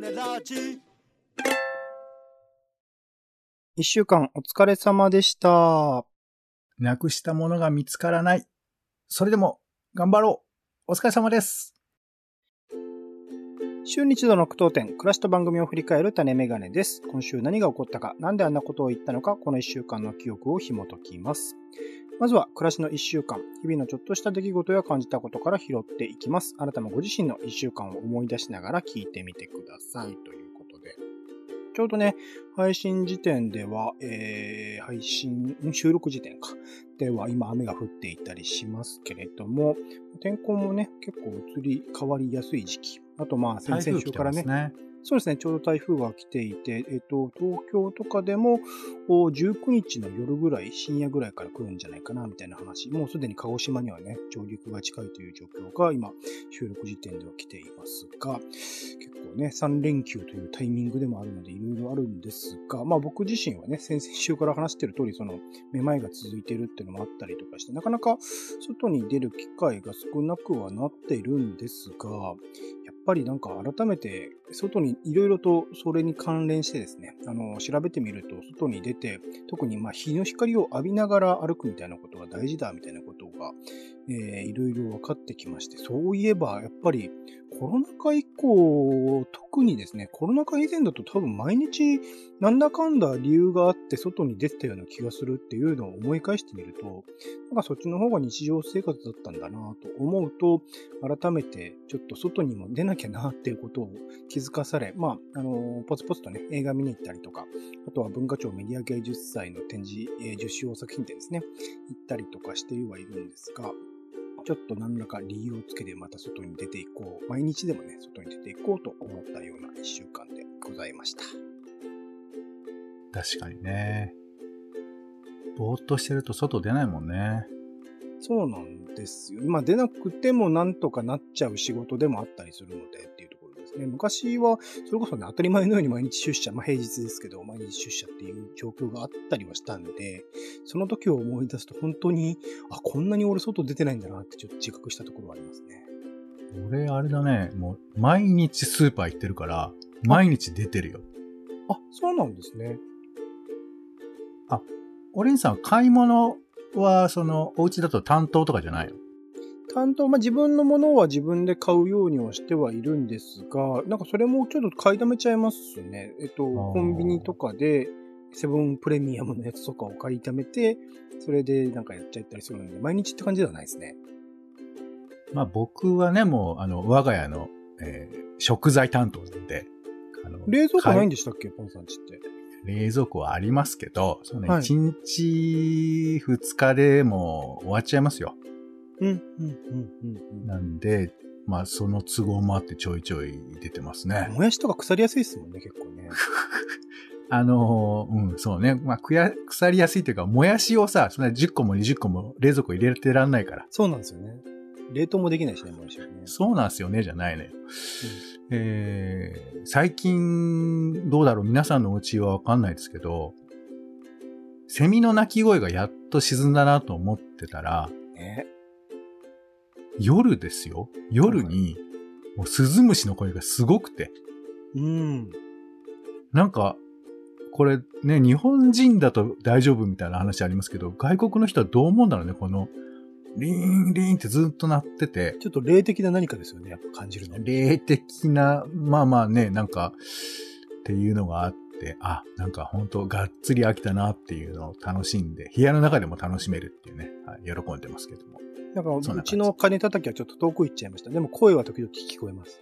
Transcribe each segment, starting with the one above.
ネラジ一週間お疲れ様でした。なくしたものが見つからない。それでも、頑張ろう。お疲れ様です。週に一度の苦闘点、暮らしと番組を振り返る種メガネです。今週何が起こったか、なんであんなことを言ったのか、この一週間の記憶を紐解きます。まずは、暮らしの一週間、日々のちょっとした出来事や感じたことから拾っていきます。あなたもご自身の一週間を思い出しながら聞いてみてください。ということで。ちょうどね、配信時点では、えー、配信、収録時点か。では、今雨が降っていたりしますけれども、天候もね、結構移り変わりやすい時期。あと、まあ、先々週からね、ね。そうですね、ちょうど台風が来ていて、えっと、東京とかでも、お19日の夜ぐらい、深夜ぐらいから来るんじゃないかな、みたいな話。もうすでに鹿児島にはね、上陸が近いという状況が今、収録時点では来ていますが、結構ね、3連休というタイミングでもあるので、いろいろあるんですが、まあ僕自身はね、先々週から話してる通り、その、めまいが続いてるっていうのもあったりとかして、なかなか外に出る機会が少なくはなっているんですが、ぱりなんか改めて外にいろいろとそれに関連してですね、あの、調べてみると外に出て、特にまあ日の光を浴びながら歩くみたいなことが大事だみたいなことが、えーいろいろ分かってきまして、そういえばやっぱりコロナ禍以降、特にですね、コロナ禍以前だと多分毎日なんだかんだ理由があって外に出てたような気がするっていうのを思い返してみると、なんかそっちの方が日常生活だったんだなと思うと、改めてちょっと外にも出なきゃなっていうことを気づかされ、まあ、あの、ポツポツとね、映画見に行ったりとか、あとは文化庁メディア芸術祭の展示、えー受賞作品展ですね、行ったりとかしてはいるんですが、ちょっと何らか理由をつけてまた外に出ていこう。毎日でもね、外に出ていこうと思ったような一週間でございました。確かにね。ぼーっとしてると外出ないもんね。そうなんですよ。まあ出なくてもなんとかなっちゃう仕事でもあったりするのでね。昔は、それこそね、当たり前のように毎日出社、まあ平日ですけど、毎日出社っていう状況があったりはしたんで、その時を思い出すと本当に、あ、こんなに俺外出てないんだなってちょっと自覚したところはありますね。俺、あれだね。もう、毎日スーパー行ってるから、毎日出てるよ。あ、そうなんですね。オレンさん、買い物は、その、お家だと担当とかじゃないの？担当、まあ、自分のものは自分で買うようにはしてはいるんですが、なんかそれもちょっと買いだめちゃいますね。えっと、ーコンビニとかで、セブンプレミアムのやつとかを買いだめて、それでなんかやっちゃったりするので、毎日って感じではないですね。まあ僕はね、もう、あの、我が家の、えー食材担当で、あの冷蔵庫ないんででしたっけ、ポンさんちって。冷蔵庫はありますけど、そのはい1日2日でもう終わっちゃいますよ。うん、うん、うん、うんなんで、まあその都合もあってちょいちょい出てますねうん。。もやしとか腐りやすいですもんね、結構ね。あのーうん、そうね。まあ、くや腐りやすいというか、もやしをさ、そんな10個も20個も冷蔵庫入れてらんないから。そうなんですよね。冷凍もできないしね、もやしはね。そうなんすよね、じゃないのよ。えー、最近、どうだろう皆さんのお家はわかんないですけど、セミの鳴き声がやっと沈んだなと思ってたら、ね。夜ですよ。夜に、もうスズムシの声がすごくて。うん。なんか、これね、日本人だと大丈夫みたいな話ありますけど、外国の人はどう思うんだろうね、この、リーン、リーンってずっと鳴ってて、ちょっと霊的な何かですよね、やっぱ感じるの。霊的な、まあまあね、なんか、っていうのがあって、あ、なんか本当がっつり飽きたなっていうのを楽しんで、部屋の中でも楽しめるっていうね、はい、喜んでますけども。なんか、うちの金叩きはちょっと遠く行っちゃいました。でも声は時々聞こえます。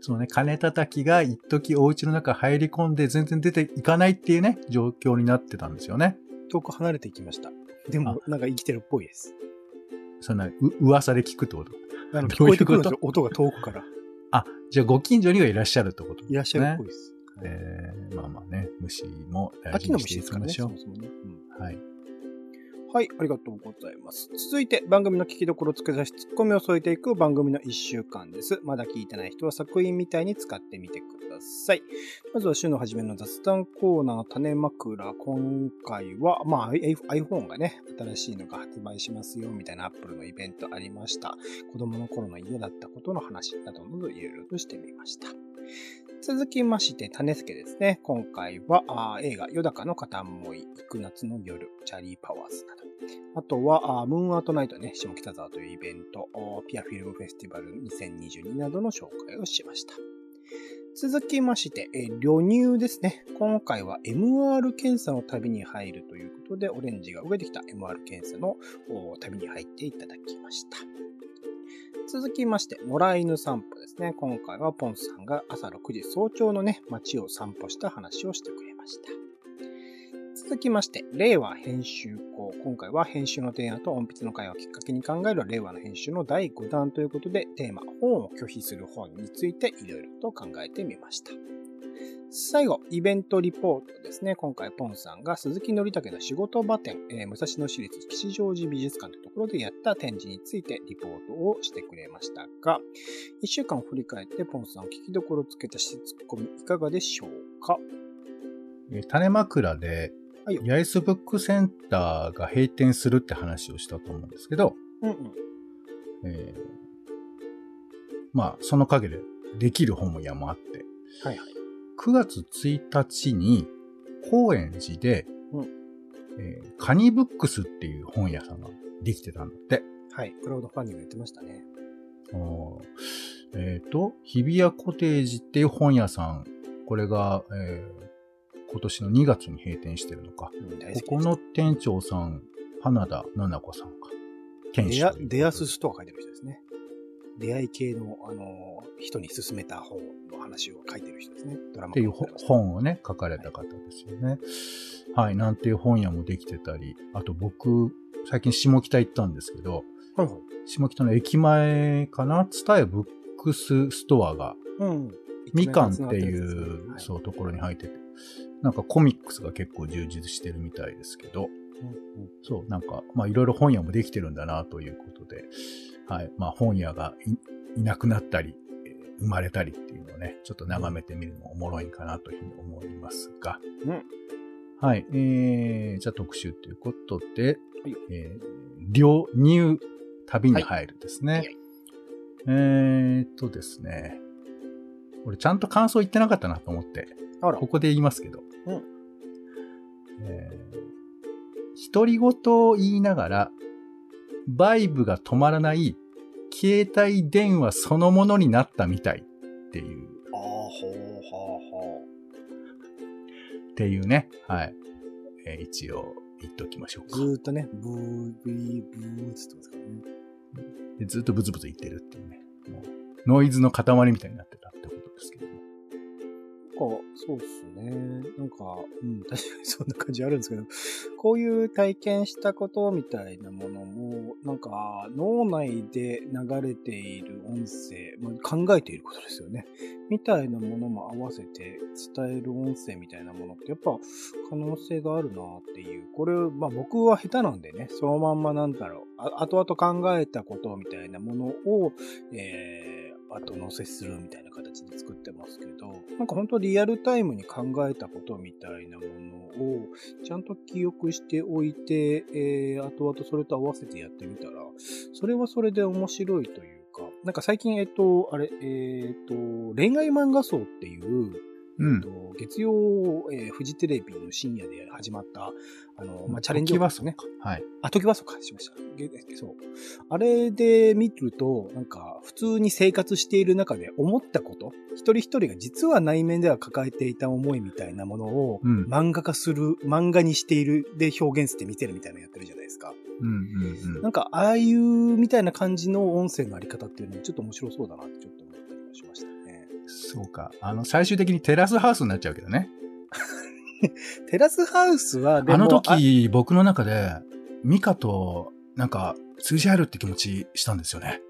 そのね、金叩きが一時お家の中入り込んで全然出ていかないっていうね、状況になってたんですよね。遠く離れていきました。でも、なんか生きてるっぽいです。そんな、う噂で聞くってこと？どあの聞こえてくるんですよ、音が遠くから。あ、じゃあご近所にはいらっしゃるってことね。いらっしゃるっぽいです。えー、まあまあね、虫も大事にしてい虫ですからね、きましょう。そもそもね。うんはい。はい、ありがとうございます。続いて、番組の聞きどころを付け出し、ツッコミを添えていく番組の1週間です。まだ聞いてない人は作品みたいに使ってみてください。まずは週の初めの雑談コーナー、種枕。今回は、まあ、I- iPhone がね、新しいのが発売しますよ、みたいな Apple のイベントありました。子供の頃の家だったことの話などなどいろいろとしてみました。続きまして、種付けですね。今回は映画、よだかの片思い、行く夏の夜、チャリーパワーズなど。あとは、ムーンアートナイトね、下北沢というイベント、ピアフィルムフェスティバル2022などの紹介をしました。続きまして、え旅入ですね。今回は MR 検査の旅に入るということで、オレンジが植えてきた MR 検査の旅に入っていただきました。続きまして、野良犬散歩ですね。今回はポンさんが朝6時早朝のね、街を散歩した話をしてくれました。続きまして、令和編集校。今回は編集の提案と音筆の会話をきっかけに考える令和の編集の第5弾ということで、テーマ、本を拒否する本についていろいろと考えてみました。最後、イベントリポートですね。今回、ポンさんが鈴木のりたけの仕事場展、えー、武蔵野市立吉祥寺美術館というところでやった展示についてリポートをしてくれましたが、一週間を振り返って、ポンさん、聞きどころつけたしツッコミいかがでしょうか？種枕で、はい、八重洲ブックセンターが閉店するって話をしたと思うんですけど、うんうん。えー、まあ、その陰でできる本屋もあって、はいはい、9月1日に高円寺で、うんえー、カニブックスっていう本屋さんができてたんだって。はい。クラウドファンディングやってましたね。えっ、ー、と、日比谷コテージっていう本屋さん。これが、えー、今年の2月に閉店してるのか。うん、ここの店長さん、花田奈々子さんが店主デアスストア書いてる人ですね。出会い系の、あの、人に勧めた本の話を書いてる人ですね。ドラマっていう本をね、書かれた方ですよね。はい、はい、なんていう本屋もできてたり、あと僕、最近下北行ったんですけど、はいはい、下北の駅前かな？ツタヤブックスストアが、うん、みかんっていう、はい、そう、ところに入ってて、なんかコミックスが結構充実してるみたいですけど、うんうん、そう、なんか、まあいろいろ本屋もできてるんだなということで、はい。まあ本屋がいなくなったり、生まれたりっていうのをね、ちょっと眺めてみるのもおもろいかなというふうに思いますが。うん。はい。えー、じゃあ特集ということで、はい、えー、両入旅に入るですね。はい、えーっとですね。俺ちゃんと感想言ってなかったなと思って、ここで言いますけど。うん。えー、独り言を言いながら、バイブが止まらない携帯電話そのものになったみたいっていう。ああ、ほうほうほう。っていうね。はい。えー、一応言っときましょうか。ずーっとね、ブービーブーつってますからね。でずっとブツブツ言ってるっていうね。もうノイズの塊みたいになってたってことですけども。か、そうっすね。なんか、うん、確かにそんな感じあるんですけど、こういう体験したことみたいなものも、なんか、脳内で流れている音声、まあ、考えていることですよね。みたいなものも合わせて伝える音声みたいなものって、やっぱ可能性があるなっていう。これ、まあ僕は下手なんでね、そのまんまなんだろう、あ後々考えたことみたいなものを、えー後乗せするみたいな形で作ってますけど、なんか本当リアルタイムに考えたことみたいなものをちゃんと記憶しておいて、えー、後々それと合わせてやってみたら、それはそれで面白いというか、なんか最近、えっと、あれ、えっと、恋愛漫画層っていう、うん、月曜、えー、フジテレビの深夜で始まった、あの、まあ、チャレンジをね。はい。あ、時はそうか、しました。そう。あれで見ると、なんか、普通に生活している中で思ったこと、一人一人が実は内面では抱えていた思いみたいなものを、漫画化する、漫画にしている、で表現して見てるみたいなのやってるじゃないですか。うんうんうん。なんか、ああいうみたいな感じの音声のあり方っていうのもちょっと面白そうだなってちょっと思ったりもしましたね。そうか。あの、最終的にテラスハウスになっちゃうけどね。テラスハウスはあの時、僕の中で、ミカと、なんか、通じ合えるって気持ちしたんですよね。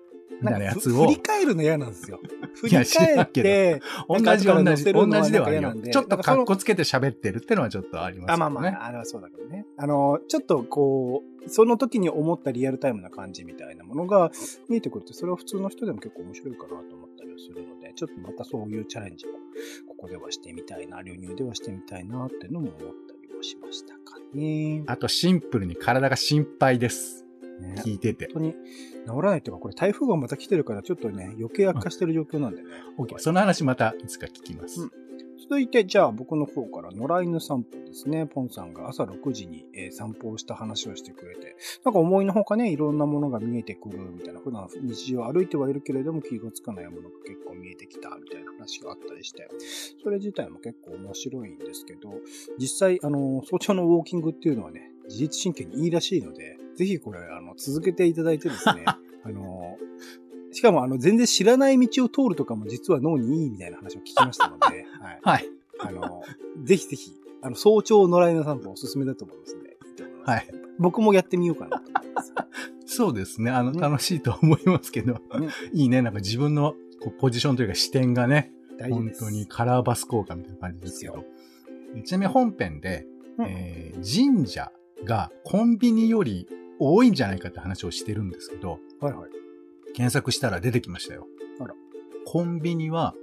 なやつを。振り返るの嫌なんですよ。振り返って、同じ同じ、同じではあるよ。ちょっと格好つけて喋ってるってのはちょっとありますね。あ、まあまあ、あれはそうだけどね。あの、ちょっとこう、その時に思ったリアルタイムな感じみたいなものが見えてくると、それは普通の人でも結構面白いかなと思ったりするので、ちょっとまたそういうチャレンジも、ここではしてみたいな、流入ではしてみたいなっていうのも思ったりもしましたかね。あとシンプルに体が心配です。ね聞いてて。本当に治らないっていうか、これ台風がまた来てるから、ちょっとね、余計悪化してる状況なんでね。OK。その話またいつか聞きます。うん続いて、じゃあ僕の方から野良犬散歩ですね。ポンさんが朝6時に、えー散歩をした話をしてくれて、なんか思いのほかね、いろんなものが見えてくるみたいな、普段日常歩いてはいるけれども気がつかないものが結構見えてきたみたいな話があったりして、それ自体も結構面白いんですけど、実際、あの、早朝のウォーキングっていうのはね、自律神経にいいらしいので、ぜひこれ、あの、続けていただいてですね、あの、しかも、あの、全然知らない道を通るとかも実は脳にいいみたいな話を聞きましたので、はい。はい。あの、ぜひぜひ、あの、早朝野良犬散歩おすすめだと思いますんで、いいと思います。はい。僕もやってみようかなと思います。そうですね。あの、うん楽しいと思いますけど、うんいいね。なんか自分のこうポジションというか視点がね、本。当にカラーバス効果みたいな感じですけど。ちなみに本編で、うんえー神社がコンビニより多いんじゃないかって話をしてるんですけど、はいはい。検索したら出てきましたよ。あらコンビニは、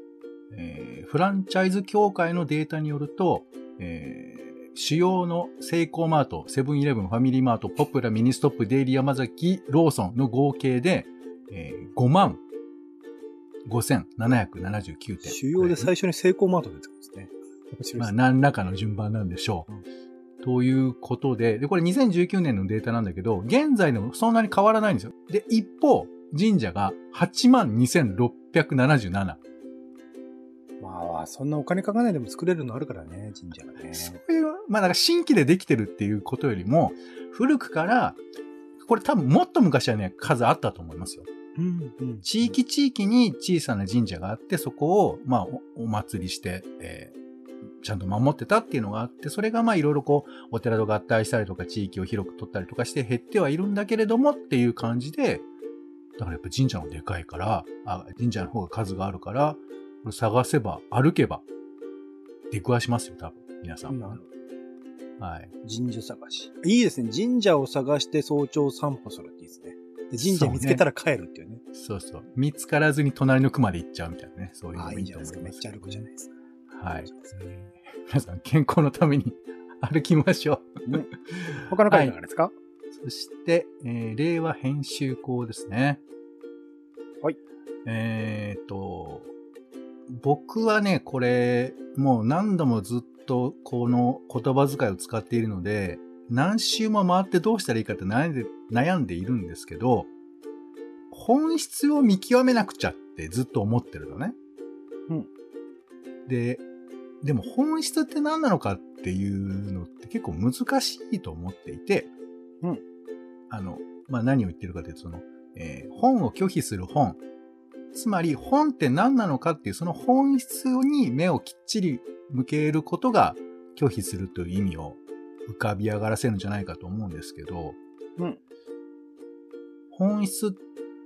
えーフランチャイズ協会のデータによると、えー主要のセイコーマート、セブンイレブン、ファミリーマート、ポプラ、ミニストップ、デイリーヤマザキ、ローソンの合計で、えー5万5779点。主要で最初にセイコーマート出てくるんですね。まあ。何らかの順番なんでしょう。うんということで、で、これ2019年のデータなんだけど、現在でもそんなに変わらないんですよ。で、一方、神社が82,677。まあ、そんなお金かかないでも作れるのあるからね、神社がね。そういう、まあなんか新規でできてるっていうことよりも、古くから、これ多分もっと昔はね、数あったと思いますよ。うん、うん。地域地域に小さな神社があって、そこを、まあお、お祭りして、えーちゃんと守ってたっていうのがあって、それがまあいろいろこう、お寺と合体したりとか、地域を広く取ったりとかして減ってはいるんだけれどもっていう感じで、だからやっぱ神社のでかいから、あ神社の方が数があるから、これ探せば、歩けば、出くわしますよ、多分。皆さんはい。ど神社探し。いいですね。神社を探して早朝散歩するっていいですね。で神社見つけたら帰るっていうね。そうそう。見つからずに隣の熊で行っちゃうみたいなね。そういうのもいいと思いますけど。ちゃ歩くじゃないですか。はい。皆さん、健康のために 歩きましょう。ね他の回いかがですか、そして、えー令和編集校ですね。はい。えっ、と、僕はね、これ、もう何度もずっとこの言葉遣いを使っているので、何周も回ってどうしたらいいかって悩んで悩んでいるんですけど、本質を見極めなくちゃってずっと思ってるのね。うん。で、でも本質って何なのかっていうのって結構難しいと思っていて、うん。あの、まあ、何を言ってるかというと、その、えー本を拒否する本。つまり、本って何なのかっていう、その本質に目をきっちり向けることが拒否するという意味を浮かび上がらせるんじゃないかと思うんですけど、うん。本質っ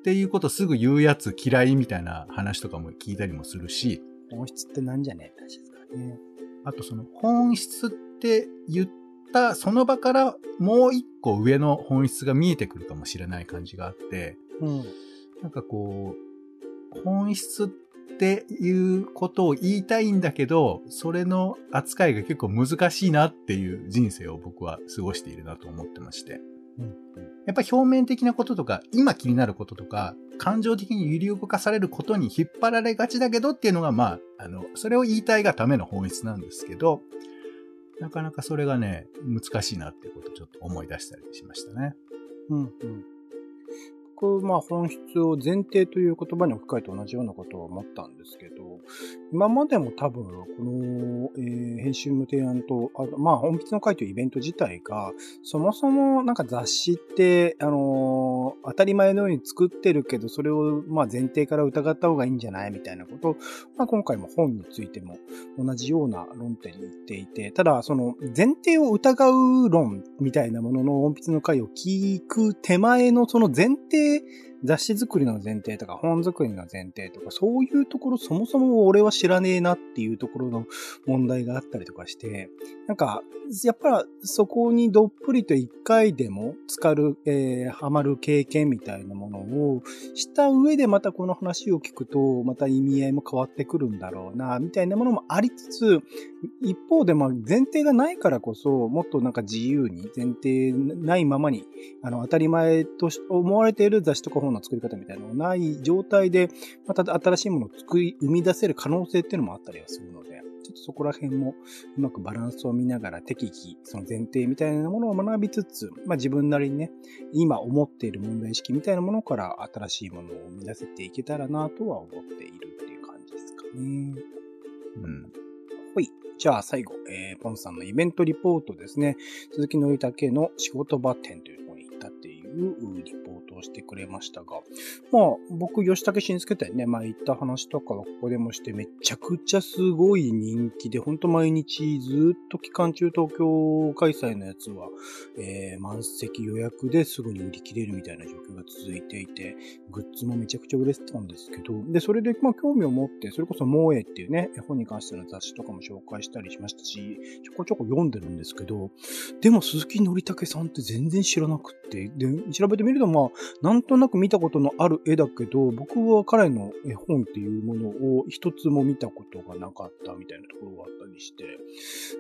ていうことすぐ言うやつ嫌いみたいな話とかも聞いたりもするし、本質ってなんじゃねえって話ですからね。あとその本質って言ったその場からもう一個上の本質が見えてくるかもしれない感じがあって、うん。なんかこう、本質っていうことを言いたいんだけど、それの扱いが結構難しいなっていう人生を僕は過ごしているなと思ってまして。うん。やっぱ表面的なこととか、今気になることとか、感情的に揺り動かされることに引っ張られがちだけどっていうのが、まあ、あの、それを言いたいがための本質なんですけど、なかなかそれがね、難しいなっていうことをちょっと思い出したりしましたね。うん。うん。僕、まあ、本質を前提という言葉に置き換えて同じようなことを思ったんですけど、今までも多分、この、えー編集の提案と、あまあ、本質の会というイベント自体が、そもそもなんか雑誌って、あのー当たり前のように作ってるけど、それを、まあ、前提から疑った方がいいんじゃない？みたいなことを、まあ、今回も本についても同じような論点に言っていて、ただ、その前提を疑う論みたいなものの音筆の回を聞く手前のその前提、雑誌作りの前提とか本作りの前提とか、そういうところそもそも俺は知らねえなっていうところの問題があったりとかして、なんか、やっぱそこにどっぷりと一回でも浸かる、えー、ハマる経験みたいなものをした上でまたこの話を聞くと、また意味合いも変わってくるんだろうな、みたいなものもありつつ、一方でまあ前提がないからこそ、もっとなんか自由に、前提ないままに、あの、当たり前と思われている雑誌とか本の作り方みたいなのがない状態で、また新しいものを作り、生み出せる可能性っていうのもあったりはするので、ちょっとそこら辺もうまくバランスを見ながら適宜、その前提みたいなものを学びつつ、まあ自分なりにね、今思っている問題意識みたいなものから新しいものを生み出せていけたらなとは思っているっていう感じですかね。うん。ほい。じゃあ最後、えー、ポンさんのイベントリポートですね。鈴木のりたけの仕事場店というところに行ったっていいうリポートをしてくれましたが、まあ、僕、吉武慎介店ね、前言った話とかはここでもして、めちゃくちゃすごい人気で、ほんと毎日ずっと期間中東京開催のやつは、えー、満席予約ですぐに売り切れるみたいな状況が続いていて、グッズもめちゃくちゃ売れてたんですけど、で、それで、まあ、興味を持って、それこそ、萌えっていうね、絵本に関しての雑誌とかも紹介したりしましたし、ちょこちょこ読んでるんですけど、でも鈴木のりたけさんって全然知らなくって、で、調べてみると、まあ、なんとなく見たことのある絵だけど、僕は彼の絵本っていうものを一つも見たことがなかったみたいなところがあったりして、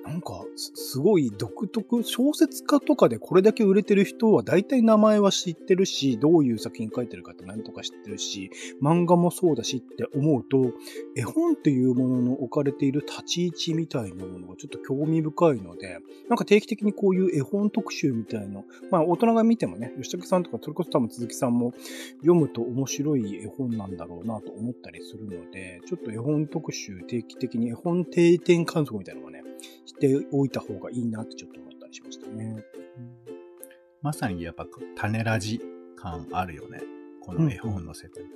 なんか、すごい独特、小説家とかでこれだけ売れてる人は大体名前は知ってるし、どういう作品書いてるかって何とか知ってるし、漫画もそうだしって思うと、絵本っていうものの置かれている立ち位置みたいなものがちょっと興味深いので、なんか定期的にこういう絵本特集みたいな、まあ大人が見てもね、吉武さんとかそれこそ多分鈴木さんも読むと面白い絵本なんだろうなと思ったりするので、ちょっと絵本特集定期的に絵本定点観測みたいなのがね、しておいた方がいいなってちょっと思ったりしましたね。まさにやっぱ種ラジ感あるよね。この絵本の世界って。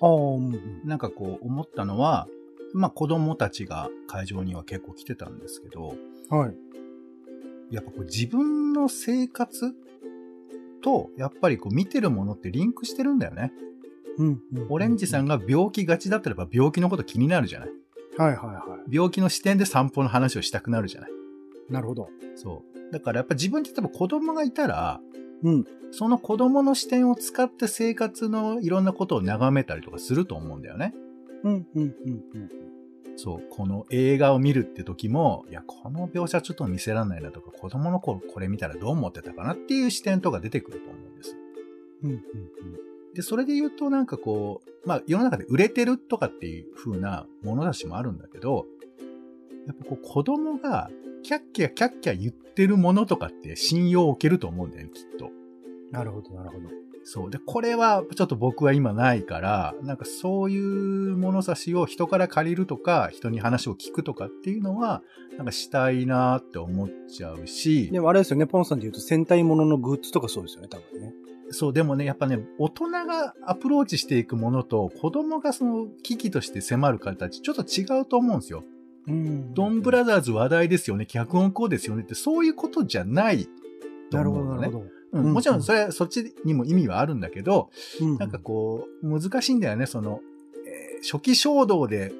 うん、ああ、なんかこう思ったのは、まあ子供たちが会場には結構来てたんですけど、はい。やっぱこう自分の生活と、やっぱりこう見てるものってリンクしてるんだよね。うん、うん。オレンジさんが病気がちだったらば病気のこと気になるじゃない。はいはいはい。病気の視点で散歩の話をしたくなるじゃない。なるほど。そう。だからやっぱ自分って例えば子供がいたら、うん。その子供の視点を使って生活のいろんなことを眺めたりとかすると思うんだよね。うん、うん、うん、うん。そう、この映画を見るって時も、いや、この描写ちょっと見せらんないなとか、子供の頃これ見たらどう思ってたかなっていう視点とか出てくると思うんです。うんうんうん、で、それで言うとなんかこう、まあ世の中で売れてるとかっていう風な物差しもあるんだけど、やっぱこう子供がキャッキャキャッキャ言ってるものとかって信用を受けると思うんだよね、きっと。なるほど、なるほど。そう。で、これはちょっと僕は今ないから、なんかそういう物差しを人から借りるとか、人に話を聞くとかっていうのは、なんかしたいなって思っちゃうし。でもあれですよね、ポンさんで言うと戦隊もののグッズとかそうですよね、多分ね。そう、でもね、やっぱね、大人がアプローチしていくものと、子供がその危機として迫る形、ちょっと違うと思うんですよ。うん。ドンブラザーズ話題ですよね、脚本こうですよねって、そういうことじゃないね。なるほど、なるほど。うん、もちろんそれ、そっちにも意味はあるんだけど、うん、なんかこう、難しいんだよね、その、えー、初期衝動で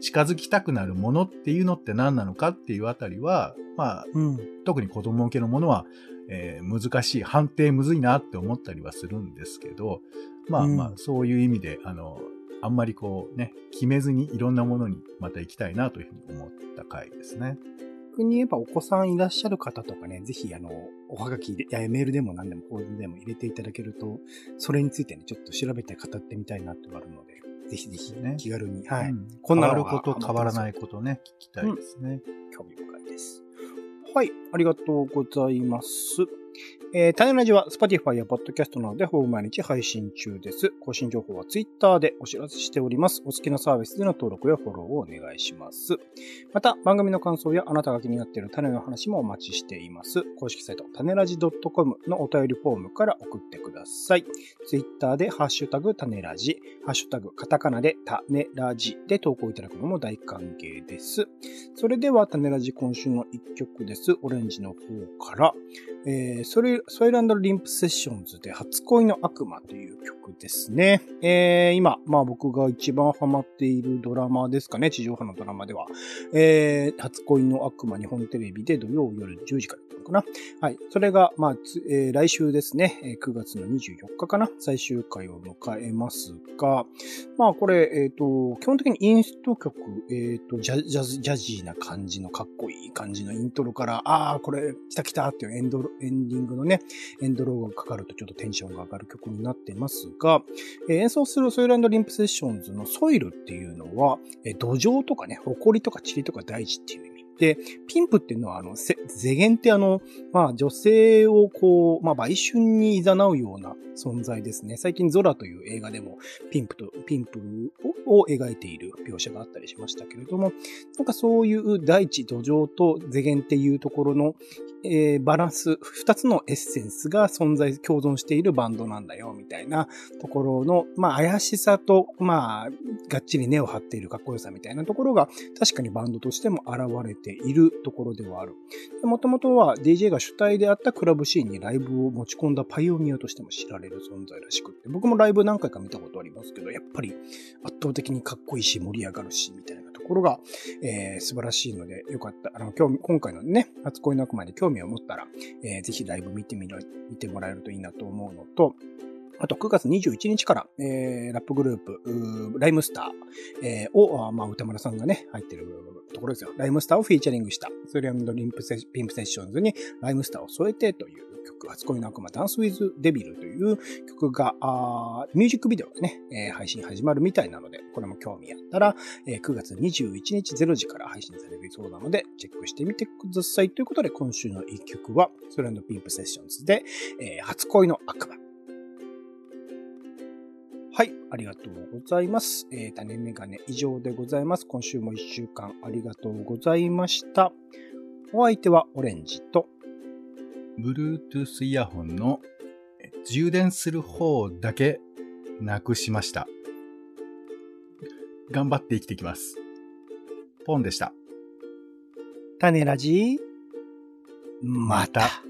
近づきたくなるものっていうのって何なのかっていうあたりは、まあ、うん、特に子供向けのものは、えー、難しい、判定むずいなって思ったりはするんですけど、まあまあ、そういう意味で、あの、あんまりこうね、決めずにいろんなものにまた行きたいなというふうに思った回ですね。逆に言えばお子さんいらっしゃる方とかね、ぜひあの、おはがきで、メールでも何でも、こういうでも入れていただけると、それについてね、ちょっと調べて語ってみたいなってあるので、ぜひぜひね、気軽に、はい。うん、こんなこと、変わらないことね、聞きたいですね、うん。興味深いです。はい、ありがとうございます。えー、種ラジは Spotify や Podcast などでほぼ毎日配信中です。更新情報は Twitter でお知らせしております。お好きなサービスでの登録やフォローをお願いします。また、番組の感想やあなたが気になっている種の話もお待ちしています。公式サイト、種ラジ .com のお便りフォームから送ってください。Twitter でハッシュタグ種ラジ、ハッシュタグカタカナで種ラジで投稿いただくのも大歓迎です。それでは種ラジ今週の一曲です。オレンジの方から、えー、それ、ソイランドリンプセッションズで初恋の悪魔という曲ですね。えー、今、まあ僕が一番ハマっているドラマですかね、地上波のドラマでは。えー、初恋の悪魔日本テレビで土曜夜10時からかかな。はい。それが、まあ、えー、来週ですね、え9月の24日かな、最終回を迎えますが、まあ、これ、えっ、ー、と、基本的にインスト曲、えっ、とジャ、ジャズ、ジャジーな感じのかっこいい感じのイントロから、ああ、これ、来た来たっていうエンド、エンディングのね、エンドローがかかるとちょっとテンションが上がる曲になってますが、えー、演奏するソイルリンプセッションズのソイルっていうのは、えー、土壌とかね、埃とか塵とか大地っていうで、ピンプっていうのは、あの、世間ってあの、まあ、女性をこう、まあ、売春に誘うような存在ですね。最近ゾラという映画でも、ピンプと、ピンプを描いている描写があったりしましたけれども、なんかそういう大地、土壌と世間っていうところの、えー、バランス、二つのエッセンスが存在、共存しているバンドなんだよ、みたいなところの、まあ、怪しさと、まあ、がっちり根を張っているかっこよさみたいなところが、確かにバンドとしても現れてているところではある。もともとは DJ が主体であったクラブシーンにライブを持ち込んだパイオニアとしても知られる存在らしくて、僕もライブ何回か見たことありますけど、やっぱり圧倒的にかっこいいし盛り上がるし、みたいなところが、えー、素晴らしいので、よかった。あの、今日、今回のね、初恋の悪魔に興味を持ったら、えー、ぜひライブ見てみろ、見てもらえるといいなと思うのと、あと9月21日から、えー、ラップグループ、ライムスター、えー、を、まあ、宇多丸さんがね、入ってるところですよ。ライムスターをフィーチャリングした、ソイルアンドピンプセピンプセッションズにライムスターを添えてという曲、初恋の悪魔 Dance with Devil という曲が、あミュージックビデオがね、えー、配信始まるみたいなので、これも興味あったら、えー、9月21日0時から配信されるそうなので、チェックしてみてください。ということで、今週の一曲は、ソイルアンドピンプセッションズで、えー、初恋の悪魔。はい、ありがとうございます。えー、種メガネ以上でございます。今週も一週間ありがとうございました。お相手はオレンジと、Bluetooth イヤホンの充電する方だけなくしました。頑張って生きていきます。ポンでした。種ラジまた。